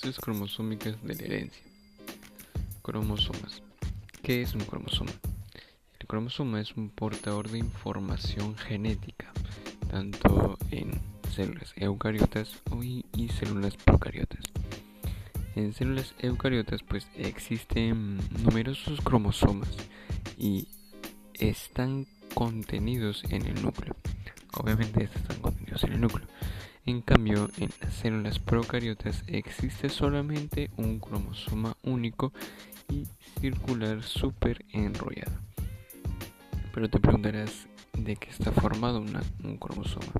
Cromosómicas de la herencia. Cromosomas. ¿Qué es un cromosoma? El cromosoma es un portador de información genética, tanto en células eucariotas y células procariotas. En células eucariotas pues existen numerosos cromosomas y están contenidos en el núcleo. Obviamente estos están contenidos en el núcleo. En cambio, en las células procariotas existe solamente un cromosoma único y circular súper enrollado. Pero te preguntarás de qué está formado un cromosoma.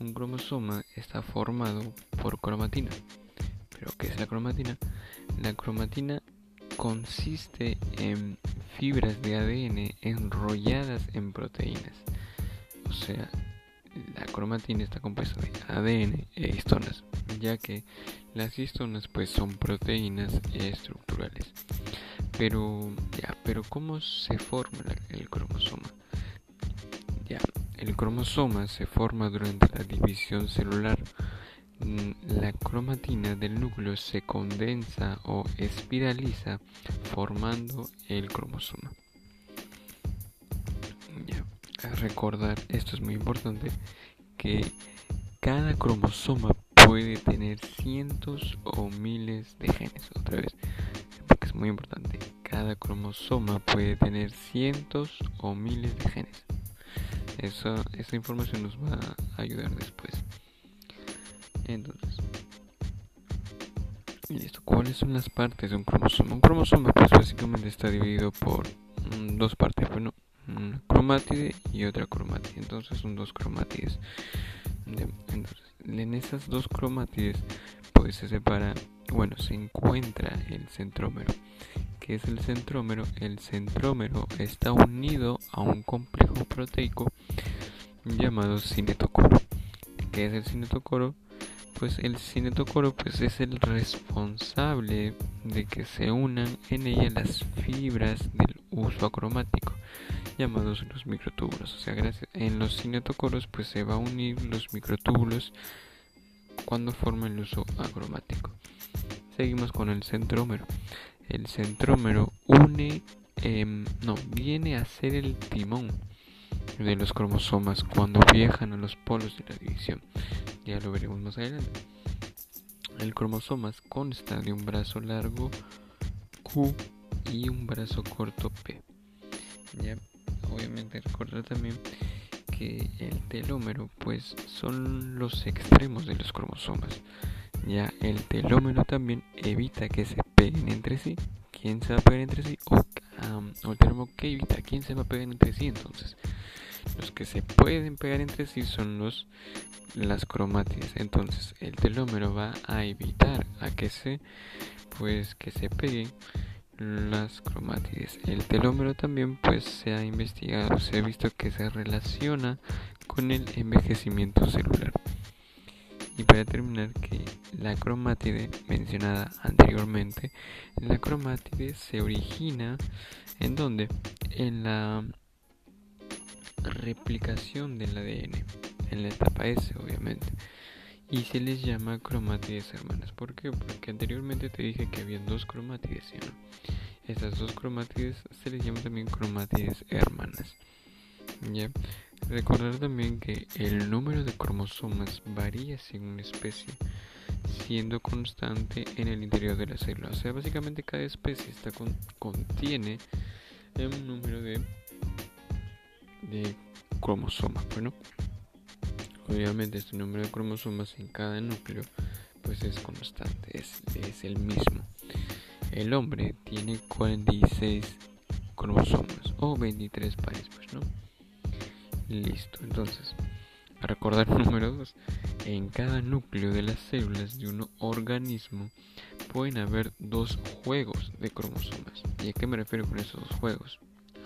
Un cromosoma está formado por cromatina. ¿Pero qué es la cromatina? La cromatina consiste en fibras de ADN enrolladas en proteínas. O sea, la cromatina está compuesta de ADN e histonas, ya que las histonas pues son proteínas estructurales. Pero ya, pero ¿cómo se forma el cromosoma? Ya, el cromosoma se forma durante la división celular. Mm, la cromatina del núcleo se condensa o espiraliza formando el cromosoma recordar, esto es muy importante, que cada cromosoma puede tener cientos o miles de genes. Otra vez, porque es muy importante, cada cromosoma puede tener cientos o miles de genes. Eso, esa información nos va a ayudar después. Entonces, listo. ¿Cuáles son las partes de un cromosoma? Un cromosoma, pues básicamente está dividido por mm, dos partes. Bueno, una cromátide y otra cromátide. Entonces son dos cromátides. en esas dos cromátides pues se separa, bueno, se encuentra el centrómero. ¿Qué es el centrómero? El centrómero está unido a un complejo proteico llamado cinetocoro. ¿Qué es el cinetocoro? Pues el cinetocoro pues es el responsable de que se unan en ella las fibras del uso acromático llamados los microtúbulos. O sea, gracias, en los cinetocoros pues se va a unir los microtúbulos cuando forma el uso acromático. Seguimos con el centrómero. El centrómero une, em, no, viene a ser el timón de los cromosomas cuando viajan a los polos de la división. Ya lo veremos más adelante. El cromosoma consta de un brazo largo Q y un brazo corto P. ¿Ya? obviamente recordar también que el telómero pues son los extremos de los cromosomas. Ya el telómero también evita que se peguen entre sí. ¿Quién se va a pegar entre sí? O, el telómero que evita quién se va a pegar entre sí. Entonces, los que se pueden pegar entre sí son los las cromátides. Entonces, el telómero va a evitar a que se pues que se peguen las cromátides. El telómero también pues se ha investigado, se ha visto que se relaciona con el envejecimiento celular. Y para terminar que la cromátide mencionada anteriormente, la cromátide se origina en donde en la replicación del ADN, en la etapa S obviamente y se les llama cromátides hermanas. ¿Por qué? Porque anteriormente te dije que había dos cromátides, ¿sí? Estas dos cromátides se les llama también cromátides hermanas. ¿Ya? Recordar también que el número de cromosomas varía según especie, siendo constante en el interior de la célula. O sea, básicamente cada especie está contiene un número de, de cromosomas. Bueno, Obviamente este número de cromosomas en cada núcleo pues es constante, es, es el mismo. El hombre tiene 46 cromosomas o 23 pares, pues no. Listo, entonces, a recordar número 2, en cada núcleo de las células de un organismo pueden haber dos juegos de cromosomas. ¿Y a qué me refiero con esos dos juegos?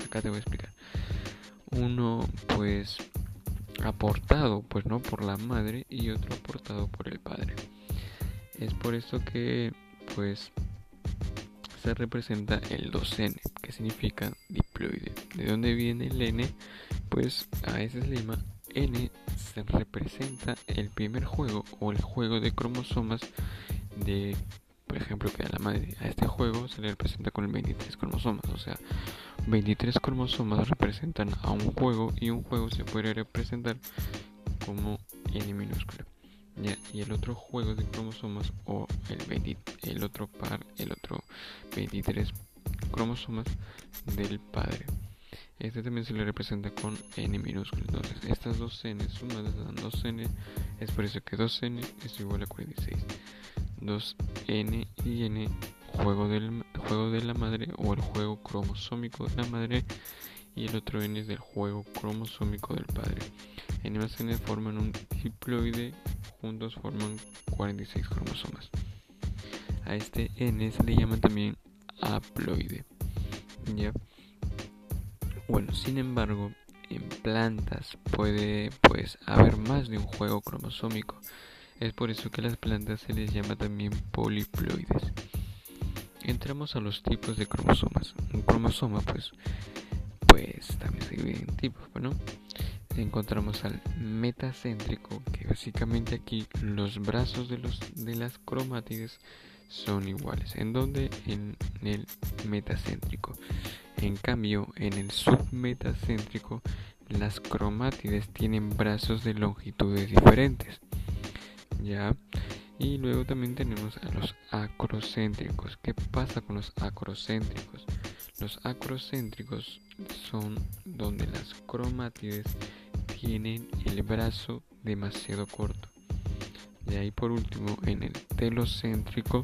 Acá te voy a explicar. Uno, pues, aportado pues no por la madre y otro aportado por el padre. Es por esto que pues se representa el 2n que significa diploide. De dónde viene el n pues a ese se le llama n se representa el primer juego o el juego de cromosomas de por ejemplo, que a la madre a este juego se le representa con el 23 cromosomas, o sea, 23 cromosomas representan a un juego y un juego se puede representar como n minúsculo. y el otro juego de cromosomas o el, el otro par, el otro 23 cromosomas del padre. Este también se le representa con n minúsculo. Entonces, estas dos n sumadas dan 2n. Es por eso que 2n es igual a 46. 2n y n, juego, del, juego de la madre o el juego cromosómico de la madre. Y el otro n es del juego cromosómico del padre. n más n forman un diploide. Juntos forman 46 cromosomas. A este n se le llama también haploide. Bueno, sin embargo, en plantas puede pues haber más de un juego cromosómico. Es por eso que a las plantas se les llama también poliploides. Entramos a los tipos de cromosomas. Un cromosoma pues pues también se divide en tipos, ¿no? Encontramos al metacéntrico, que básicamente aquí los brazos de los de las cromátides son iguales. ¿En donde En el metacéntrico. En cambio, en el submetacéntrico, las cromátides tienen brazos de longitudes diferentes. ¿Ya? Y luego también tenemos a los acrocéntricos. ¿Qué pasa con los acrocéntricos? Los acrocéntricos son donde las cromátides tienen el brazo demasiado corto. De ahí por último, en el telocéntrico,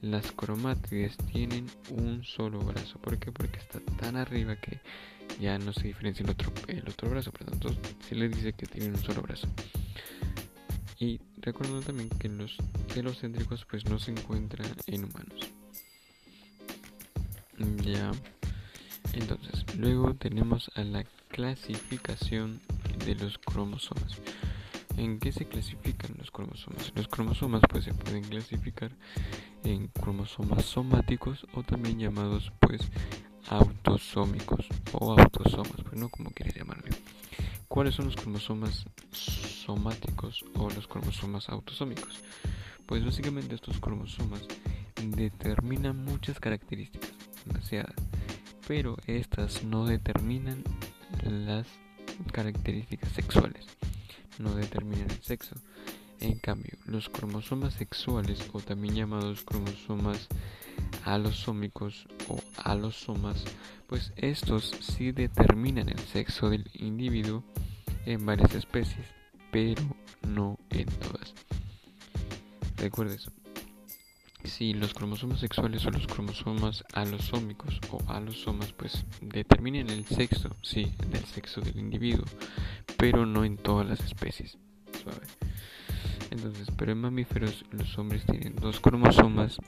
las cromátides tienen un solo brazo. ¿Por qué? Porque está tan arriba que ya no se diferencia el otro, el otro brazo. Por lo tanto, se le dice que tienen un solo brazo. Y recuerdo también que los telocéntricos pues no se encuentran en humanos. Ya. Entonces, luego tenemos a la clasificación de los cromosomas. ¿En qué se clasifican los cromosomas? Los cromosomas pues se pueden clasificar en cromosomas somáticos o también llamados pues autosómicos o autosomas, pues no como quieres llamarle. ¿Cuáles son los cromosomas somáticos o los cromosomas autosómicos? Pues básicamente estos cromosomas determinan muchas características, demasiadas, pero estas no determinan las características sexuales no determinan el sexo. En cambio, los cromosomas sexuales o también llamados cromosomas alosómicos o alosomas, pues estos sí determinan el sexo del individuo en varias especies, pero no en todas. Recuerdes, si los cromosomas sexuales o los cromosomas alosómicos o alosomas pues determinan el sexo, sí, del sexo del individuo, pero no en todas las especies. Entonces, pero en mamíferos los hombres tienen dos cromosomas.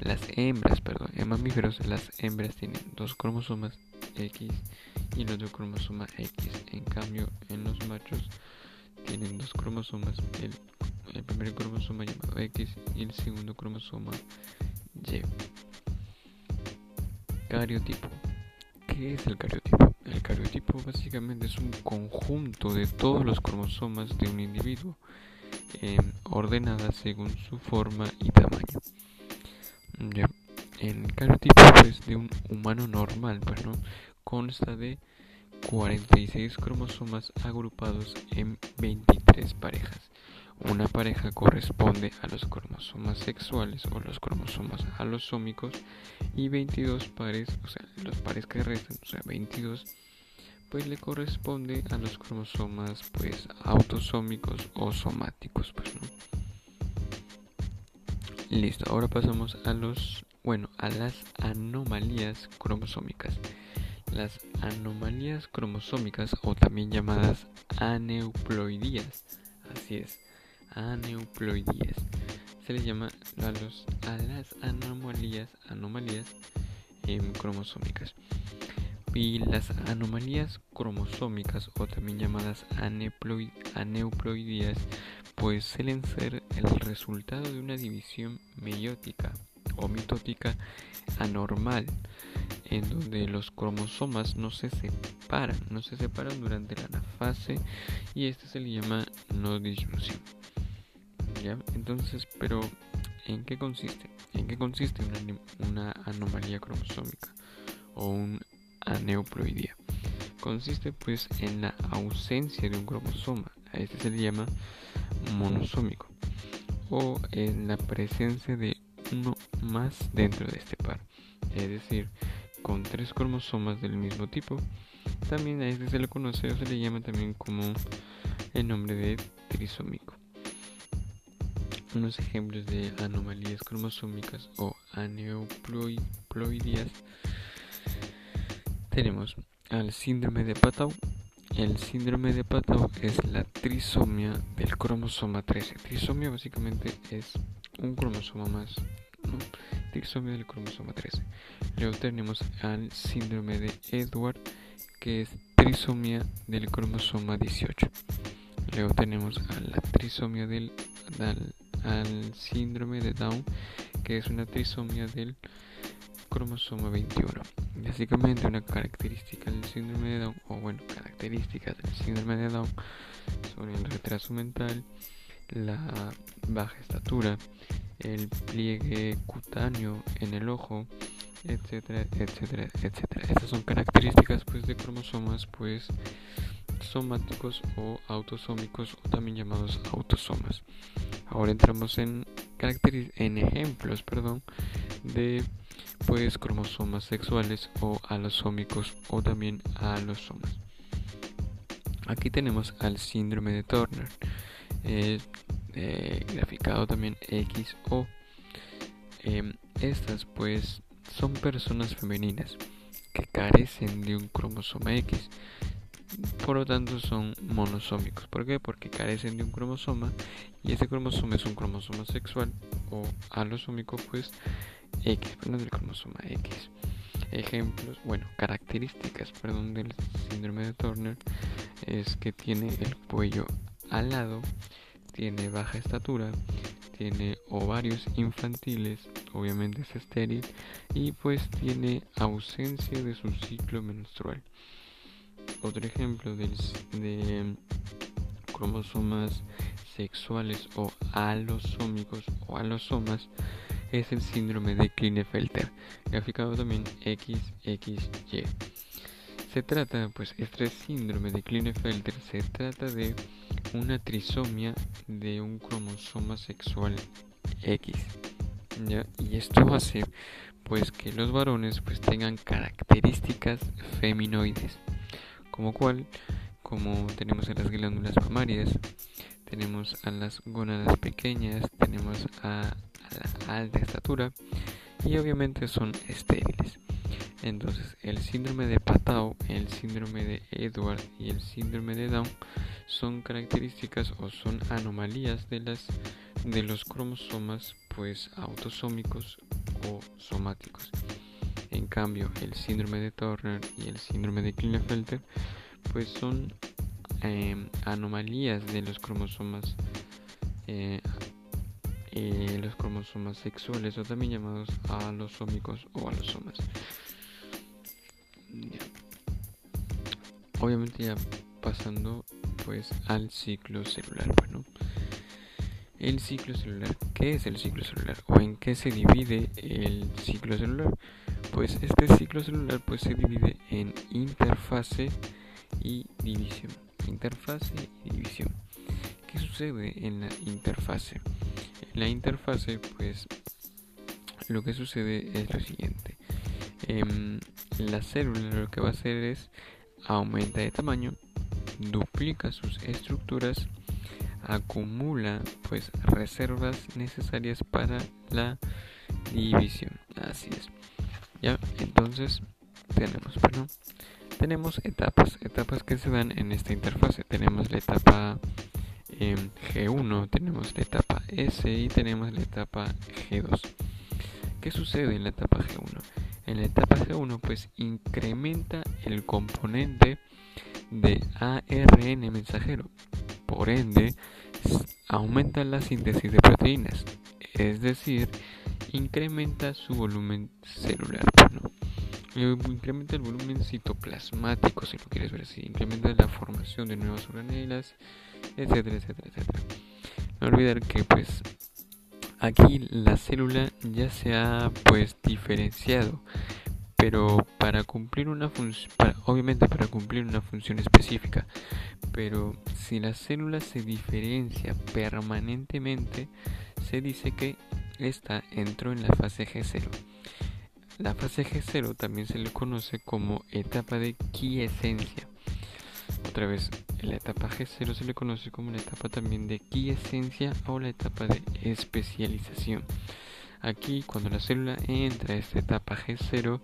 Las hembras, perdón, en mamíferos las hembras tienen dos cromosomas X y el otro cromosoma X. En cambio, en los machos tienen dos cromosomas, el primer cromosoma llamado X y el segundo cromosoma Y. Cariotipo. ¿Qué es el cariotipo? El cariotipo básicamente es un conjunto de todos los cromosomas de un individuo, eh, ordenadas según su forma y tamaño. El cariotipo pues, de un humano normal pues, consta de 46 cromosomas agrupados en 23 parejas. Una pareja corresponde a los cromosomas sexuales o los cromosomas alosómicos y 22 pares, o sea, los pares que restan, o sea, 22, pues le corresponde a los cromosomas pues autosómicos o somáticos, pues no. Listo, ahora pasamos a los, bueno, a las anomalías cromosómicas. Las anomalías cromosómicas o también llamadas aneuploidías, así es, aneuploidías. Se les llama a, las anomalías, anomalías em, cromosómicas. Y las anomalías cromosómicas o también llamadas aneuploidías pues suelen ser el resultado de una división meiótica o mitótica anormal en donde los cromosomas no se separan, no se separan durante la fase y esto se le llama no disyunción. Entonces, pero ¿en qué consiste? ¿En qué consiste una, anomalía cromosómica o un aneuploidía? Consiste pues en la ausencia de un cromosoma, a este se le llama monosómico, o en la presencia de uno más dentro de este par, es decir, con tres cromosomas del mismo tipo. También a este se le conoce o se le llama también como el nombre de trisómico. Unos ejemplos de anomalías cromosómicas o aneuploidías tenemos al síndrome de Patau. El síndrome de Patau es la trisomía del cromosoma 13. Trisomía básicamente es un cromosoma más, ¿no? Trisomía del cromosoma 13. Luego tenemos al síndrome de Edward, que es trisomía del cromosoma 18. Luego tenemos a la trisomía del al, síndrome de Down, que es una trisomía del cromosoma 21. Básicamente una característica del síndrome de Down, o bueno, características del síndrome de Down son el retraso mental, la baja estatura, el pliegue cutáneo en el ojo, etcétera, etcétera, etcétera. Estas son características pues de cromosomas pues somáticos o autosómicos o también llamados autosomas. Ahora entramos en en ejemplos, perdón, de pues cromosomas sexuales o alosómicos o también alosomas. Aquí tenemos al síndrome de Turner, eh, eh, graficado también XO. Em, estas pues son personas femeninas que carecen de un cromosoma X por lo tanto son monosómicos. ¿Por qué? Porque carecen de un cromosoma y ese cromosoma es un cromosoma sexual o alosómico, pues X, perdón, del cromosoma X. Ejemplos, bueno, características, perdón, del síndrome de Turner es que tiene el cuello alado, tiene baja estatura, tiene ovarios infantiles, obviamente es estéril y pues tiene ausencia de su ciclo menstrual. Otro ejemplo de, de cromosomas sexuales o alosómicos o alosomas es el síndrome de Klinefelter, graficado también XXY. Se trata, pues, este síndrome de Klinefelter se trata de una trisomía de un cromosoma sexual X. Y esto hace, pues, que los varones, pues, tengan características feminoides como cual, como tenemos a las glándulas mamarias, tenemos a las gónadas pequeñas, tenemos a, la alta estatura y obviamente son estériles. Entonces, el síndrome de Patau, el síndrome de Edward y el síndrome de Down son características o son anomalías de las de los cromosomas pues autosómicos o somáticos. En cambio, el síndrome de Turner y el síndrome de Klinefelter pues son em, anomalías de los cromosomas eh, eh, los cromosomas sexuales o también llamados alosómicos o alosomas. Obviamente ya pasando pues al ciclo celular. Bueno, el ciclo celular. ¿Qué es el ciclo celular? ¿O en qué se divide el ciclo celular? Pues este ciclo celular pues se divide en interfase y división. Interfase y división. ¿Qué sucede en la interfase? En la interfase pues lo que sucede es lo siguiente. Em, la célula lo que va a hacer es aumenta de tamaño, duplica sus estructuras acumula pues reservas necesarias para la división así es ya entonces tenemos perdón tenemos etapas etapas que se dan en esta interfase. Tenemos la etapa em, G1 tenemos la etapa S y tenemos la etapa G2 ¿qué sucede en la etapa G1? en la etapa G1 pues incrementa el componente de ARN mensajero. Por ende, aumenta la síntesis de proteínas, es decir, incrementa su volumen celular. incrementa el volumen citoplasmático, si lo quieres ver así, incrementa la formación de nuevas organelas, etcétera, etcétera, etcétera. No olvidar que pues aquí la célula ya se ha pues diferenciado pero para cumplir una función obviamente para cumplir una función específica pero si la célula se diferencia permanentemente se dice que esta entró en la fase G0 la fase G0 también se le conoce como etapa de quiescencia otra vez, la etapa G0 se le conoce como la etapa también de quiescencia o la etapa de especialización. Aquí, cuando la célula entra a esta etapa G0,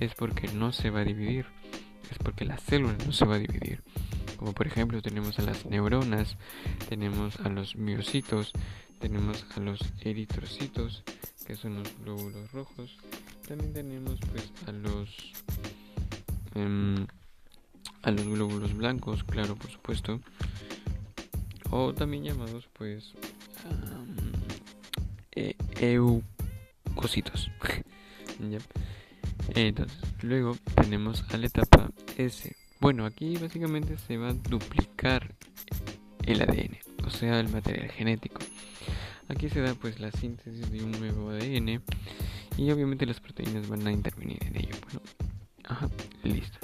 es porque no se va a dividir, es porque la célula no se va a dividir. Como por ejemplo, tenemos a las neuronas, tenemos a los miocitos, tenemos a los eritrocitos, que son los glóbulos rojos, también tenemos pues a los. Em, a los glóbulos blancos, claro, por supuesto, o también llamados pues e, eucocitos. Entonces, luego tenemos a la etapa S. Bueno, aquí básicamente se va a duplicar el ADN, o sea, el material genético. Aquí se da pues la síntesis de un nuevo ADN y obviamente las proteínas van a intervenir en ello. Bueno, ajá, listo.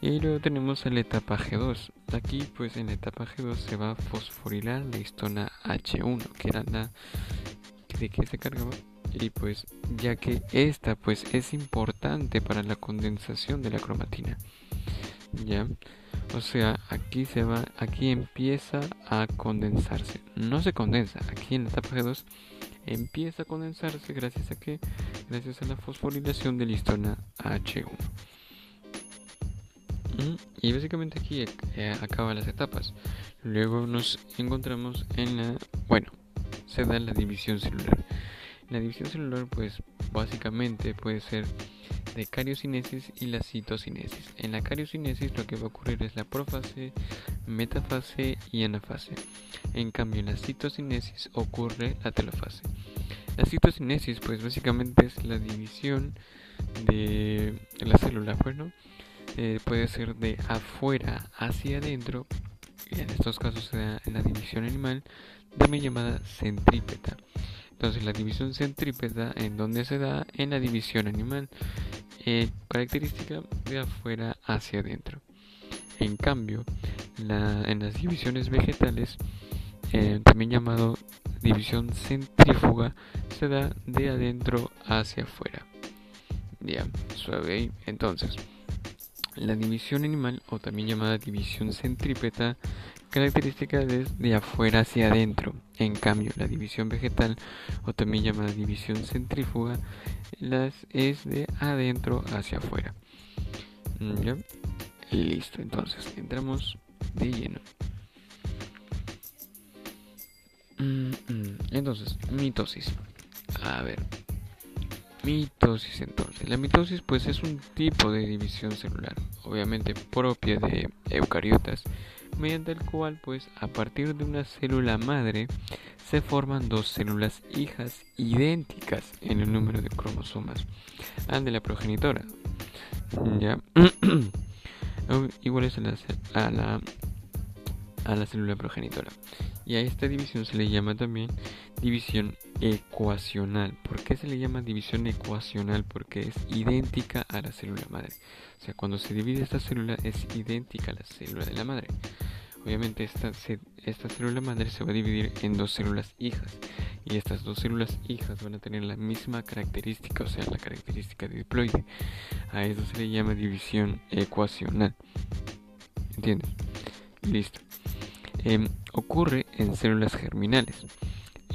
Y luego tenemos la etapa G2. Aquí pues en la etapa G2 se va a fosforilar la histona H1, que era la de que se cargaba. Y pues ya que esta pues es importante para la condensación de la cromatina. Ya. O sea, aquí se va, aquí empieza a condensarse. No se condensa, aquí en la etapa G2 empieza a condensarse gracias a que gracias a la fosforilación de la histona H1. Y básicamente aquí eh, acaban las etapas. Luego nos encontramos en la... Bueno, se da la división celular. La división celular pues básicamente puede ser de cariocinesis y la citocinesis. En la cariocinesis lo que va a ocurrir es la profase, metafase y anafase. En cambio en la citocinesis ocurre la telofase. La citocinesis pues básicamente es la división de la célula, bueno, eh, puede ser de afuera hacia adentro, y en estos casos se da en la división animal, también llamada centrípeta. Entonces la división centrípeta en donde se da en la división animal, eh, característica de afuera hacia adentro. En cambio, en las divisiones vegetales, eh, también llamado división centrífuga, se da de adentro hacia afuera. Ya, suave Entonces, la división animal, o también llamada división centrípeta, característica es de afuera hacia adentro. En cambio, la división vegetal, o también llamada división centrífuga, las es de adentro hacia afuera. Mm. Listo, entonces entramos de lleno. Mm, mm. Entonces, mitosis. A ver, Mitosis entonces. La mitosis pues es un tipo de división celular, obviamente propia de eucariotas, mediante el cual pues a partir de una célula madre se forman dos células hijas idénticas en el número de cromosomas de la progenitora. Ya. Iguales a a la a la célula progenitora. Y a esta división se le llama también división ecuacional. ¿Por qué se le llama división ecuacional? Porque es idéntica a la célula madre. O sea, cuando se divide esta célula es idéntica a la célula de la madre. Obviamente esta, esta célula madre se va a dividir en dos células hijas. Y estas dos células hijas van a tener la misma característica, o sea, la característica de diploide. A eso se le llama división ecuacional. ¿Entiendes? Listo. Em, ocurre en células germinales,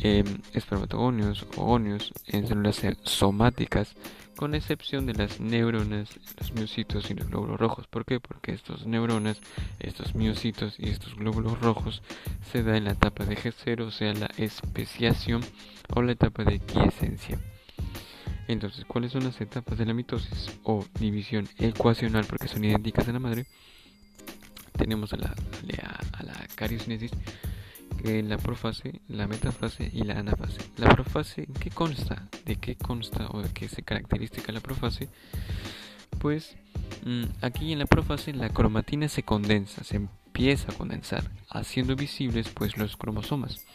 eh, espermatogonios o en células somáticas, con excepción de las neuronas, los miocitos y los glóbulos rojos. ¿Por qué? Porque estos neuronas, estos miocitos y estos glóbulos rojos se da en la etapa de G0, o sea, la especiación o la etapa de quiescencia. Entonces, ¿cuáles son las etapas de la mitosis o división ecuacional? Porque son idénticas a la madre tenemos a la, a, la cariocinesis, la profase, la metafase y la anafase. La profase, ¿en qué consta? ¿De qué consta o de qué se caracteriza la profase? Pues mm, aquí en la profase la cromatina se condensa, se empieza a condensar, haciendo visibles pues los cromosomas.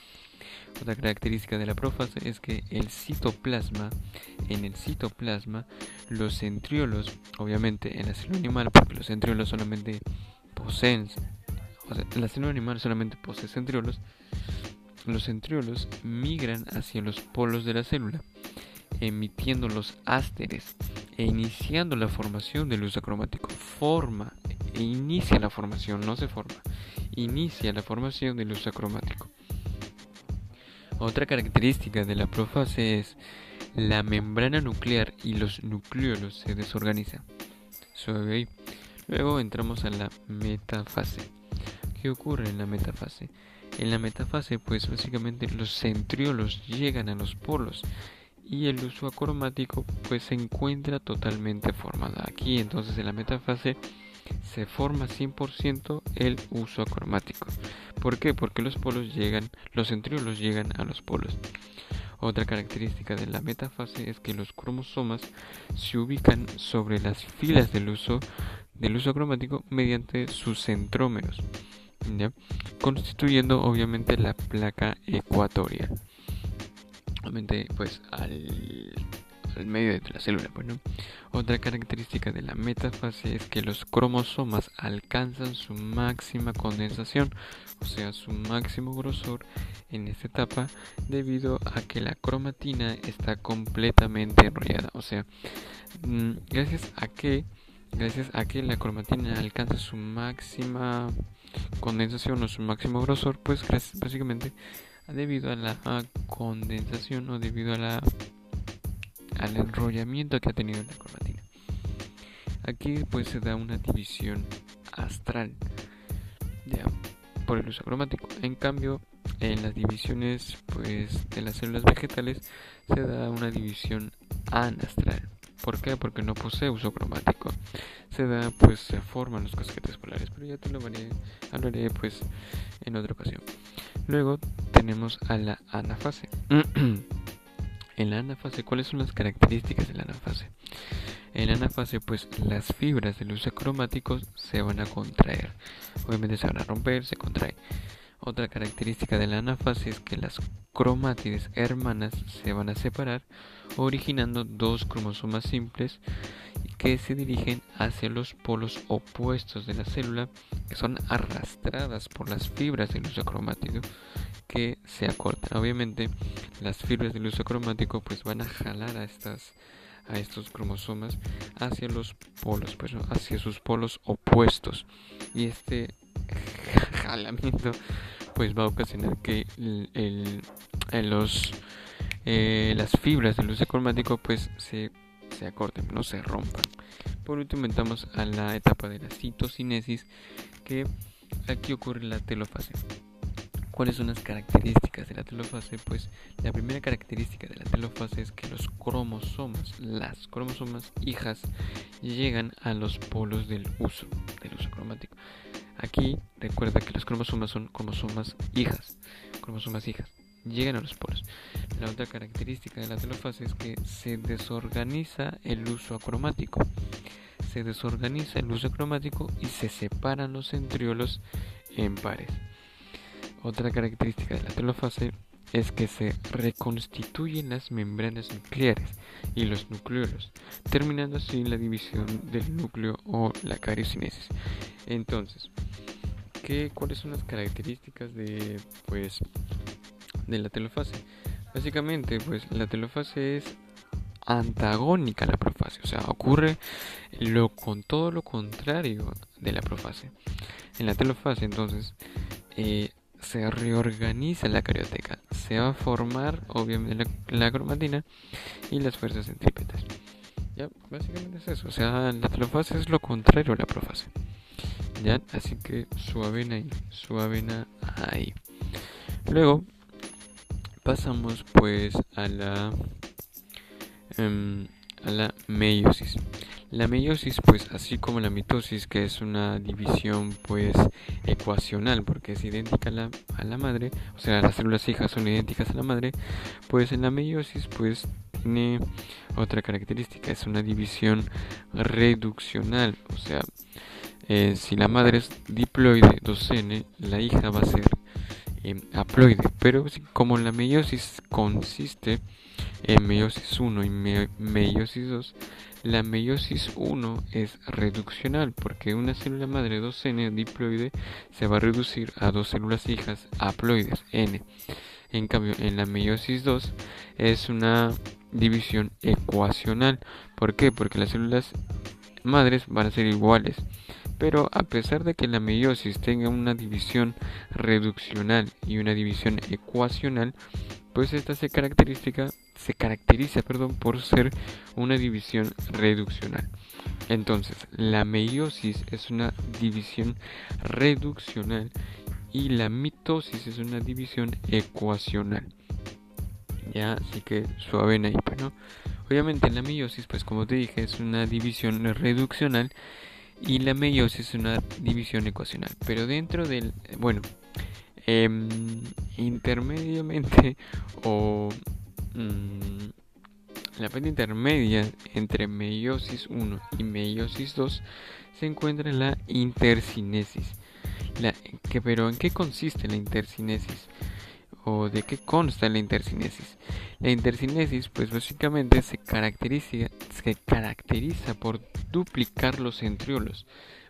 Otra característica de la prófase es que el citoplasma, en el citoplasma, los centriolos, obviamente en la célula animal, porque los centriolos solamente poseen, o sea, la célula animal solamente posee centriolos, los centriolos migran hacia los polos de la célula, emitiendo los ásteres e iniciando la formación del luz acromático. Forma e inicia la formación, no se forma, inicia la formación del luz acromático. Otra característica de la profase es la membrana nuclear y los nucleolos se desorganizan. Suave Luego entramos a la metafase. ¿Qué ocurre en la metafase? En la metafase, pues básicamente los centriolos llegan a los polos y el uso acromático pues se encuentra totalmente formado. Aquí entonces en la metafase se forma 100% el uso acromático. ¿Por qué? Porque los polos llegan, los centriolos llegan a los polos. Otra característica de la metafase es que los cromosomas se ubican sobre las filas del uso del uso cromático mediante sus centrómeros, constituyendo obviamente la placa ecuatorial. Obviamente, pues al, medio de la célula. Bueno, otra característica de la metafase es que los cromosomas alcanzan su máxima condensación, o sea, su máximo grosor en esta etapa debido a que la cromatina está completamente enrollada, o sea, mm, gracias a que gracias a que la cromatina alcanza su máxima condensación o su máximo grosor, pues básicamente debido a la condensación o debido a la al enrollamiento que ha tenido la cromatina. Aquí pues se da una división astral ya, por el uso cromático. En cambio, en las divisiones pues de las células vegetales se da una división anastral. ¿Por qué? Porque no posee uso cromático. Se da, pues se forman los casquetes polares, pero ya te lo hablaré pues en otra ocasión. Luego tenemos a la anafase. en la anafase, ¿cuáles son las características de la anafase? En la anafase, pues las fibras del uso cromático se van a contraer. Obviamente se van a romper, se contraen. Otra característica de la anafase es que las cromátides hermanas se van a separar, originando dos cromosomas simples que se dirigen hacia los polos opuestos de la célula, que son arrastradas por las fibras del uso cromático que se acortan. Obviamente, las fibras del uso cromático pues van a jalar a estas a estos cromosomas hacia los polos, pues, hacia sus polos opuestos. Y este jalamiento pues va a ocasionar que el, los eh, las fibras del uso cromático pues se, se acorten, no se rompan. Por último, entramos a la etapa de la citocinesis, que aquí ocurre la telofase. ¿Cuáles son las características de la telofase? Pues la primera característica de la telofase es que los cromosomas, las cromosomas hijas, llegan a los polos del uso, del uso cromático. Aquí recuerda que los cromosomas son cromosomas hijas, cromosomas hijas, llegan a los polos. La otra característica de la telofase es que se desorganiza el uso acromático. Se desorganiza el uso acromático y se separan los centriolos en pares. Otra característica de la telofase es que se reconstituyen las membranas nucleares y los nucleolos, terminando así la división del núcleo o la cariocinesis. Entonces, ¿qué, ¿cuáles son las características de, pues, de la telofase? Básicamente, pues la telofase es antagónica a la profase, o sea, ocurre lo con todo lo contrario de la profase. En la telofase, entonces, eh, se reorganiza la carioteca, se va a formar obviamente la, cromatina y las fuerzas centrípetas. Ya, básicamente es eso, o sea, la telofase es lo contrario a la profase. Ya, así que suavena ahí, suavena ahí. Luego pasamos pues a la em, a la meiosis. La meiosis, pues así como la mitosis, que es una división pues ecuacional, porque es idéntica a la, a la madre, o sea, las células hijas son idénticas a la madre, pues en la meiosis pues tiene otra característica, es una división reduccional, o sea, eh, si la madre es diploide 2N, la hija va a ser haploide. Pero como la meiosis consiste en meiosis 1 y meiosis 2, la meiosis 1 es reduccional porque una célula madre 2N diploide se va a reducir a dos células hijas haploides N. En cambio, en la meiosis 2 es una división ecuacional. ¿Por qué? Porque las células madres van a ser iguales. Pero a pesar de que la meiosis tenga una división reduccional y una división ecuacional, pues esta se caracteriza, se caracteriza perdón, por ser una división reduccional. Entonces, la meiosis es una división reduccional y la mitosis es una división ecuacional. Ya, así que suave ahí, pues, ¿no? Obviamente la meiosis, pues como te dije, es una división reduccional y la meiosis es una división ecuacional. Pero dentro del, bueno, eh, intermediamente o mm, la parte intermedia entre meiosis 1 y meiosis 2 se encuentra la intercinesis. Pero ¿en qué consiste la intercinesis? ¿O de qué consta la intercinesis? La intercinesis, pues básicamente se caracteriza, se caracteriza por duplicar los centriolos,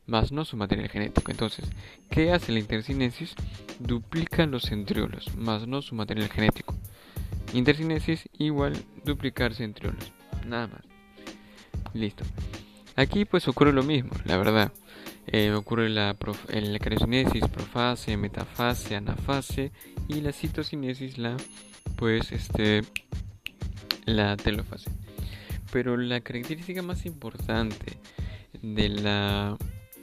más no su material genético. Entonces, ¿qué hace la intercinesis? Duplica los centriolos, más no su material genético. Intercinesis igual duplicar centriolos, nada más. Listo. Aquí pues ocurre lo mismo, la verdad. Eh, ocurre la, la caricinesis, profase, metafase, anafase y la citocinesis, la pues este la telofase. Pero la característica más importante de la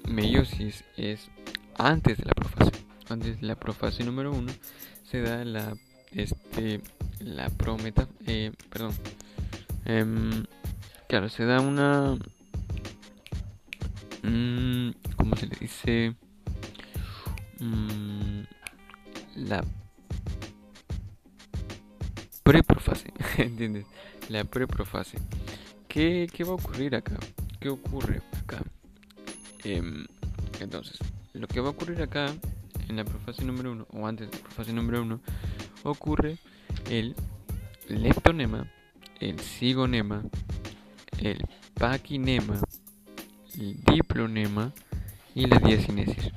meiosis es antes de la profase. Antes de la profase número uno se da la este la prometa eh, perdón em, claro se da una mmm, ¿cómo se le dice? Mm, la preprofase, ¿entiendes? La preprofase. ¿Qué, ¿Qué va a ocurrir acá? ¿Qué ocurre acá? Em, entonces, lo que va a ocurrir acá en la profase número 1 o antes de la profase número 1 ocurre el leptonema, el cigonema, el paquinema, el diplonema y la diacinesis.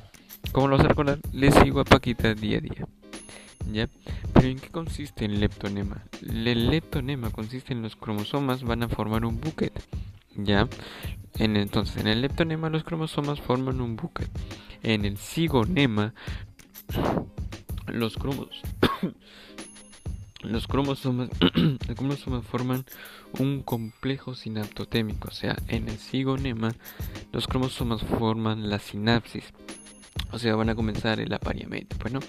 Como lo vas a recordar, le sigo a Paquita día a día. ¿Ya? Pero ¿en qué consiste el leptonema? El leptonema consiste en los cromosomas van a formar un bucket. ¿Ya? En, entonces, en el leptonema los cromosomas forman un bucket. En el cigonema los los cromosomas, forman un complejo sinaptotémico, o sea, en el cigonema los cromosomas forman la sinapsis, o sea, van a comenzar el apareamiento, bueno.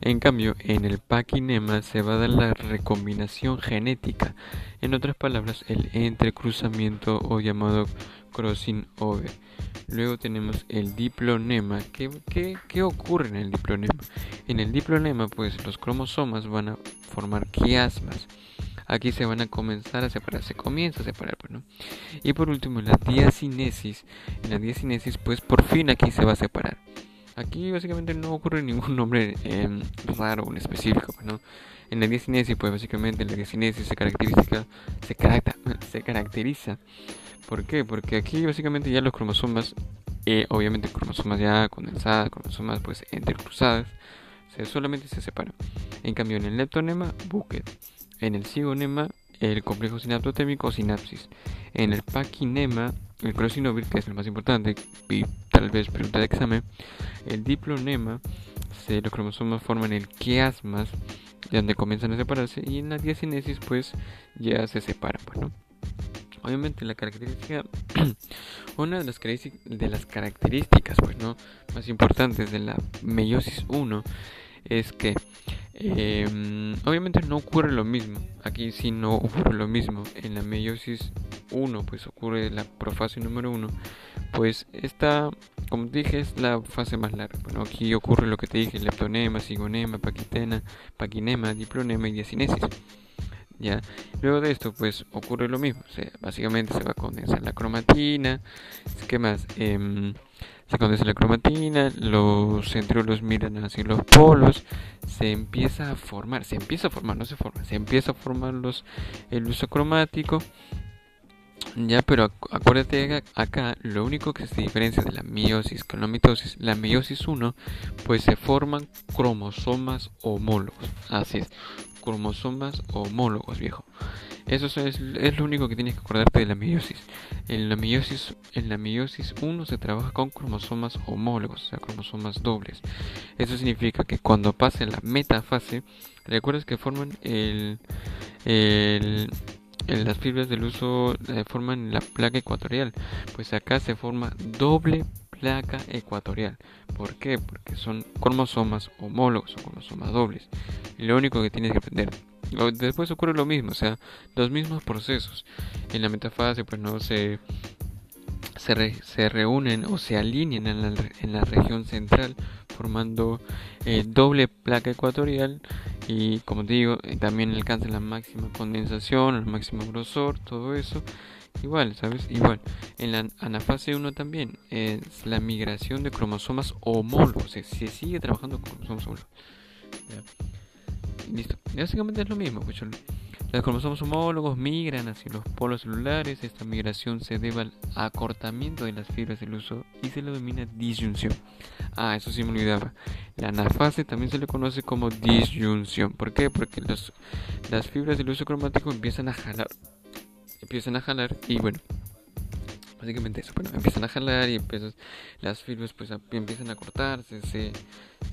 En cambio, en el paquinema se va a dar la recombinación genética, en otras palabras, el entrecruzamiento o llamado crossing over. Luego tenemos el diplonema. ¿Qué, qué, ocurre en el diplonema? En el diplonema, pues los cromosomas van a formar quiasmas. Aquí se van a comenzar a separar, se comienza a separar, pues, ¿no? Y por último, en la diacinesis. En la diacinesis, pues por fin aquí se va a separar. Aquí básicamente no ocurre ningún nombre eh, raro o específico, pues. En la diacinesis, pues básicamente la diacinesis se caracteriza, se, se caracteriza ¿Por qué? Porque aquí básicamente ya los cromosomas, eh, obviamente cromosomas ya condensadas, cromosomas pues entrecruzadas, se, solamente se separan. En cambio en el leptonema, bucket. En el cigonema, el complejo sinaptotémico o sinapsis. En el paquinema, el crosinovir, que es el más importante, y tal vez pregunta de examen, el diplonema, los cromosomas forman el quiasmas, donde comienzan a separarse, y en la diacinesis pues ya se separan, pues, ¿no? obviamente la característica una de las, de las características pues no más importantes de la meiosis 1 es que em, obviamente no ocurre lo mismo. Aquí sí no ocurre lo mismo. En la meiosis 1 pues ocurre la profase número 1 pues esta como dije es la fase más larga. Bueno aquí ocurre lo que te dije leptonema cigonema paquitena paquinema diplonema y diacinesis. ¿ya? Luego de esto, pues ocurre lo mismo, básicamente se va a condensar la cromatina, ¿qué más? Em, se condensa la cromatina, los centriolos miran hacia los polos, se empieza a formar, se empieza a formar, no se forma, se empieza a formar los, el uso cromático. Ya, pero acuérdate acá, lo único que se diferencia de la meiosis con la mitosis, la meiosis 1, pues se forman cromosomas homólogos. Así es, cromosomas homólogos, viejo. Eso es, lo único que tienes que acordarte de la meiosis. En la meiosis, en la meiosis 1 se trabaja con cromosomas homólogos, o sea, cromosomas dobles. Eso significa que cuando pase la metafase, recuerdas que forman el, las fibras del uso eh, forman la placa ecuatorial. Pues acá se forma doble placa ecuatorial. ¿Por qué? Porque son cromosomas homólogos o cromosomas dobles. Lo único que tienes que aprender Después ocurre lo mismo, o sea, los mismos procesos. En la metafase, pues no se, se, reúnen o se alinean en la, en la región central, formando eh, doble placa ecuatorial. Y como digo, eh, también alcanza la máxima condensación, el máximo grosor, todo eso. Igual, ¿sabes? Igual. En la anafase 1 también es la migración de cromosomas homólogos. Se, se sigue trabajando con cromosomas homólogos. Listo. Básicamente es lo mismo. Pues, los cromosomas homólogos migran hacia los polos celulares. Esta migración se debe al acortamiento de las fibras del uso y se le denomina disyunción. Ah, eso sí me olvidaba. La anafase también se le conoce como disyunción. ¿Por qué? Porque las fibras del uso cromático empiezan a jalar. Empiezan a jalar y bueno, básicamente eso. Bueno, empiezan a jalar y empiezan, las fibras pues empiezan a cortarse, se,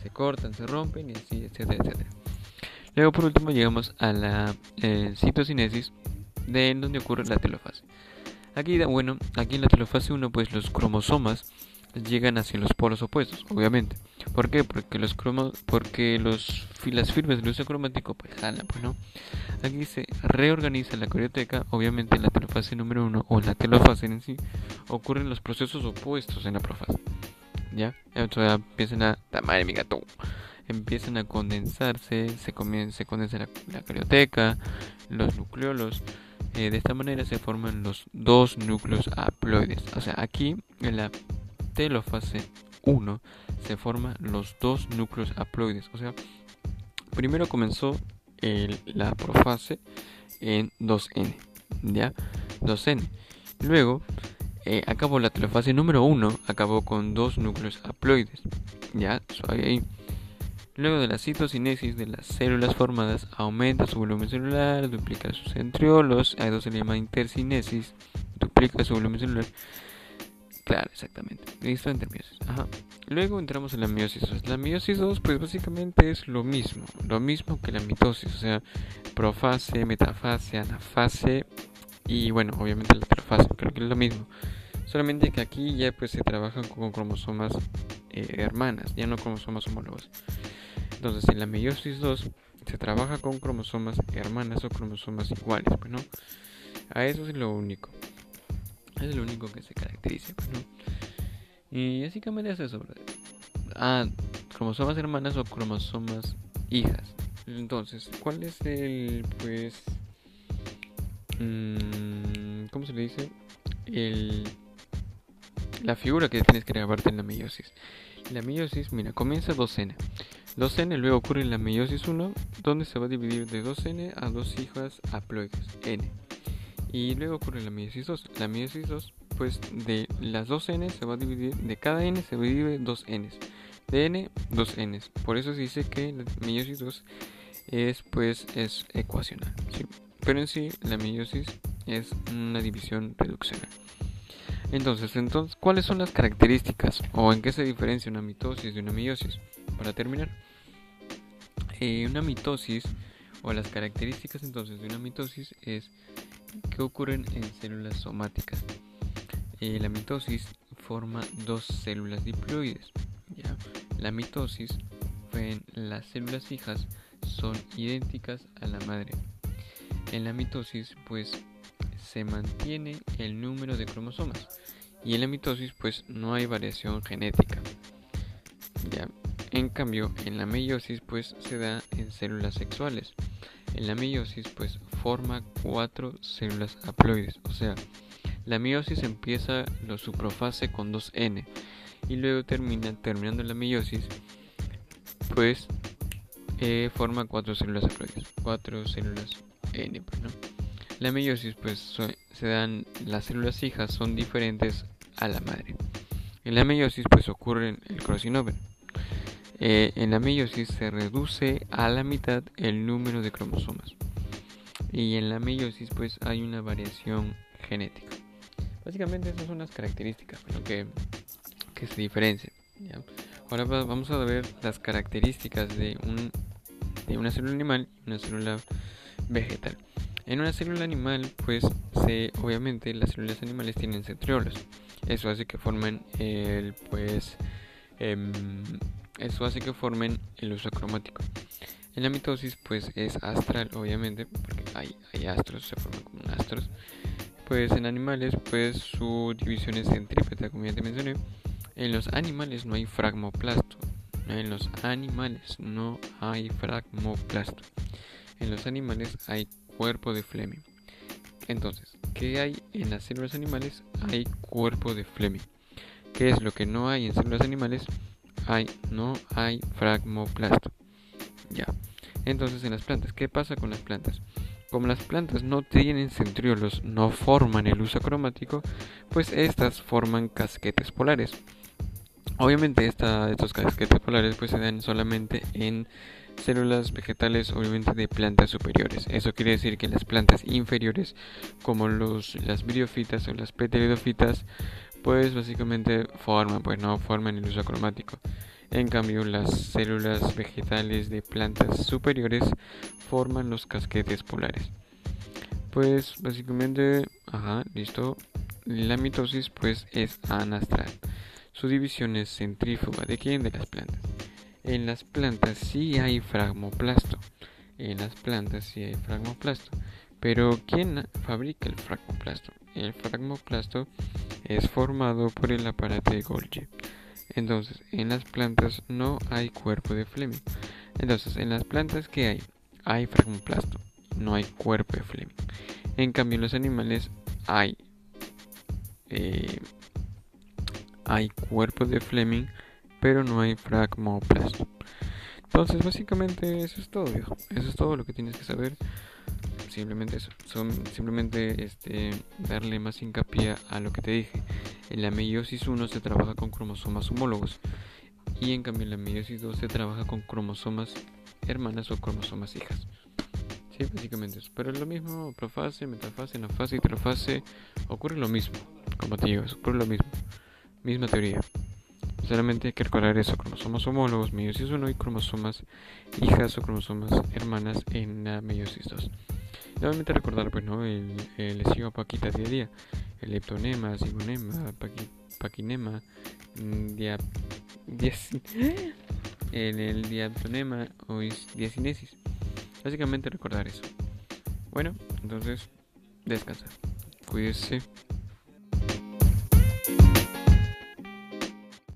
se cortan, se rompen y así, etcétera, etcétera. Luego por último llegamos a la eh, citocinesis de donde ocurre la telofase. Aquí, bueno, aquí en la telofase 1 pues los cromosomas llegan hacia los polos opuestos, obviamente. ¿Por qué? Porque los cromos, porque los las fibras del uso cromático pues jalan, pues no. Aquí se reorganiza la carioteca, obviamente en la telofase número 1 o en la telofase en sí ocurren los procesos opuestos en la profase. ¿Ya? Entonces empiezan a... Madre mi gato! Empiezan a condensarse, se, comienza, se condensa la, carioteca, los nucleolos. Eh, de esta manera se forman los dos núcleos haploides. O sea, aquí en la telofase 1 se forman los dos núcleos haploides. O sea, primero comenzó la profase en 2N, ¿ya? 2N. Luego eh, acabó la telofase número 1, acabó con dos núcleos haploides, ¿ya? ahí. Luego de la citocinesis de las células formadas, aumenta su volumen celular, duplica sus centriolos, hay dos se llama intercinesis, duplica su volumen celular. Claro, exactamente. Listo. Ajá. Luego entramos en la meiosis 2. La meiosis 2, pues básicamente es lo mismo, lo mismo que la mitosis, o sea, profase, metafase, anafase y bueno, obviamente la terfase, creo que es lo mismo. Solamente que aquí ya pues se trabajan con cromosomas eh, hermanas, ya no cromosomas homólogos. Entonces, en la meiosis 2 se trabaja con cromosomas hermanas o cromosomas iguales, pues. A eso es lo único. Es lo único que se caracteriza, pues no. Y básicamente es eso. Ah, cromosomas hermanas o cromosomas hijas. Entonces, ¿cuál es el, pues, mmm, ¿cómo se le dice? El, la figura que tienes que grabarte en la meiosis. La meiosis, mira, comienza 2N. 2N luego ocurre la meiosis 1, donde se va a dividir de 2N a dos hijas haploides, N. Y luego ocurre la meiosis 2. La meiosis 2, pues de las 2N se va a dividir, de cada N se divide 2N. De N, 2N. Por eso se dice que la meiosis 2 es, pues, es ecuacional. Pero en sí, la meiosis es una división reduccional. Entonces, entonces, ¿cuáles son las características o en qué se diferencia una mitosis de una meiosis? Para terminar, eh, una mitosis o las características entonces de una mitosis es que ocurren en células somáticas. Eh, la mitosis forma dos células diploides. ¿ya? La mitosis en las células hijas son idénticas a la madre. En la mitosis pues se mantiene el número de cromosomas y en la mitosis pues no hay variación genética. En cambio, en la meiosis pues se da en células sexuales. En la meiosis pues forma cuatro células haploides, o sea, la meiosis empieza la suprofase con 2N y luego termina terminando la meiosis pues eh, forma cuatro células haploides cuatro células N pues, la meiosis pues se dan las células hijas son diferentes a la madre. En la meiosis pues ocurre el crossing eh, en la meiosis se reduce a la mitad el número de cromosomas y en la meiosis pues hay una variación genética básicamente esas son las características que que se diferencian. Ahora vamos a ver las características de, un, de una célula animal y una célula vegetal. En una célula animal, pues, se, obviamente las células animales tienen centriolos. Eso hace que formen el, pues, em, eso hace que formen el uso cromático. En la mitosis, pues, es astral, obviamente, porque hay, hay astros, se forman como astros. Pues en animales, pues, su división es centrípeta, como ya te mencioné en los animales no hay fragmoplasto. En los animales no hay fragmoplasto. En los animales hay cuerpo de Fleming. Entonces, ¿qué hay en las células animales? Hay cuerpo de Fleming. ¿Qué es lo que no hay en células animales? Hay, no hay fragmoplasto. Ya. Entonces, en las plantas, ¿qué pasa con las plantas? Como las plantas no tienen centriolos, no forman el uso cromático, pues estas forman casquetes polares. Obviamente estos casquetes polares pues se dan solamente en células vegetales obviamente de plantas superiores. Eso quiere decir que las plantas inferiores como los, las briofitas o las pteridofitas pues básicamente forman, pues no forman el uso cromático. En cambio las células vegetales de plantas superiores forman los casquetes polares. Pues básicamente, ajá, listo. La mitosis pues es anastral. Su división es centrífuga. ¿De quién? De las plantas. En las plantas sí hay fragmoplasto. En las plantas sí hay fragmoplasto. Pero ¿quién fabrica el fragmoplasto? El fragmoplasto es formado por el aparato de Golgi. Entonces, en las plantas no hay cuerpo de Fleming. Entonces, en las plantas ¿qué hay? Hay fragmoplasto, no hay cuerpo de Fleming. En cambio, en los animales hay eh, hay cuerpo de Fleming, pero no hay fragmoplasto. Entonces, básicamente eso es todo, viejo. Eso es todo lo que tienes que saber. Simplemente eso. Son, simplemente este, darle más hincapié a lo que te dije. En la meiosis 1 se trabaja con cromosomas homólogos. Y en cambio en la meiosis 2 se trabaja con cromosomas hermanas o cromosomas hijas. Sí, básicamente eso. Pero es lo mismo, profase, metafase, anafase y trofase. Ocurre lo mismo. Como te digo, ocurre lo mismo. Misma teoría. Solamente hay que recordar eso, cromosomas homólogos, meiosis 1 y cromosomas hijas o cromosomas hermanas en la meiosis 2. Nuevamente recordar, pues, ¿no? El, el paquita día a día. El leptonema, zigonema, paquinema, mm, dia, en el diaptonema o diacinesis. Básicamente recordar eso. Bueno, entonces, descansa. Cuídese.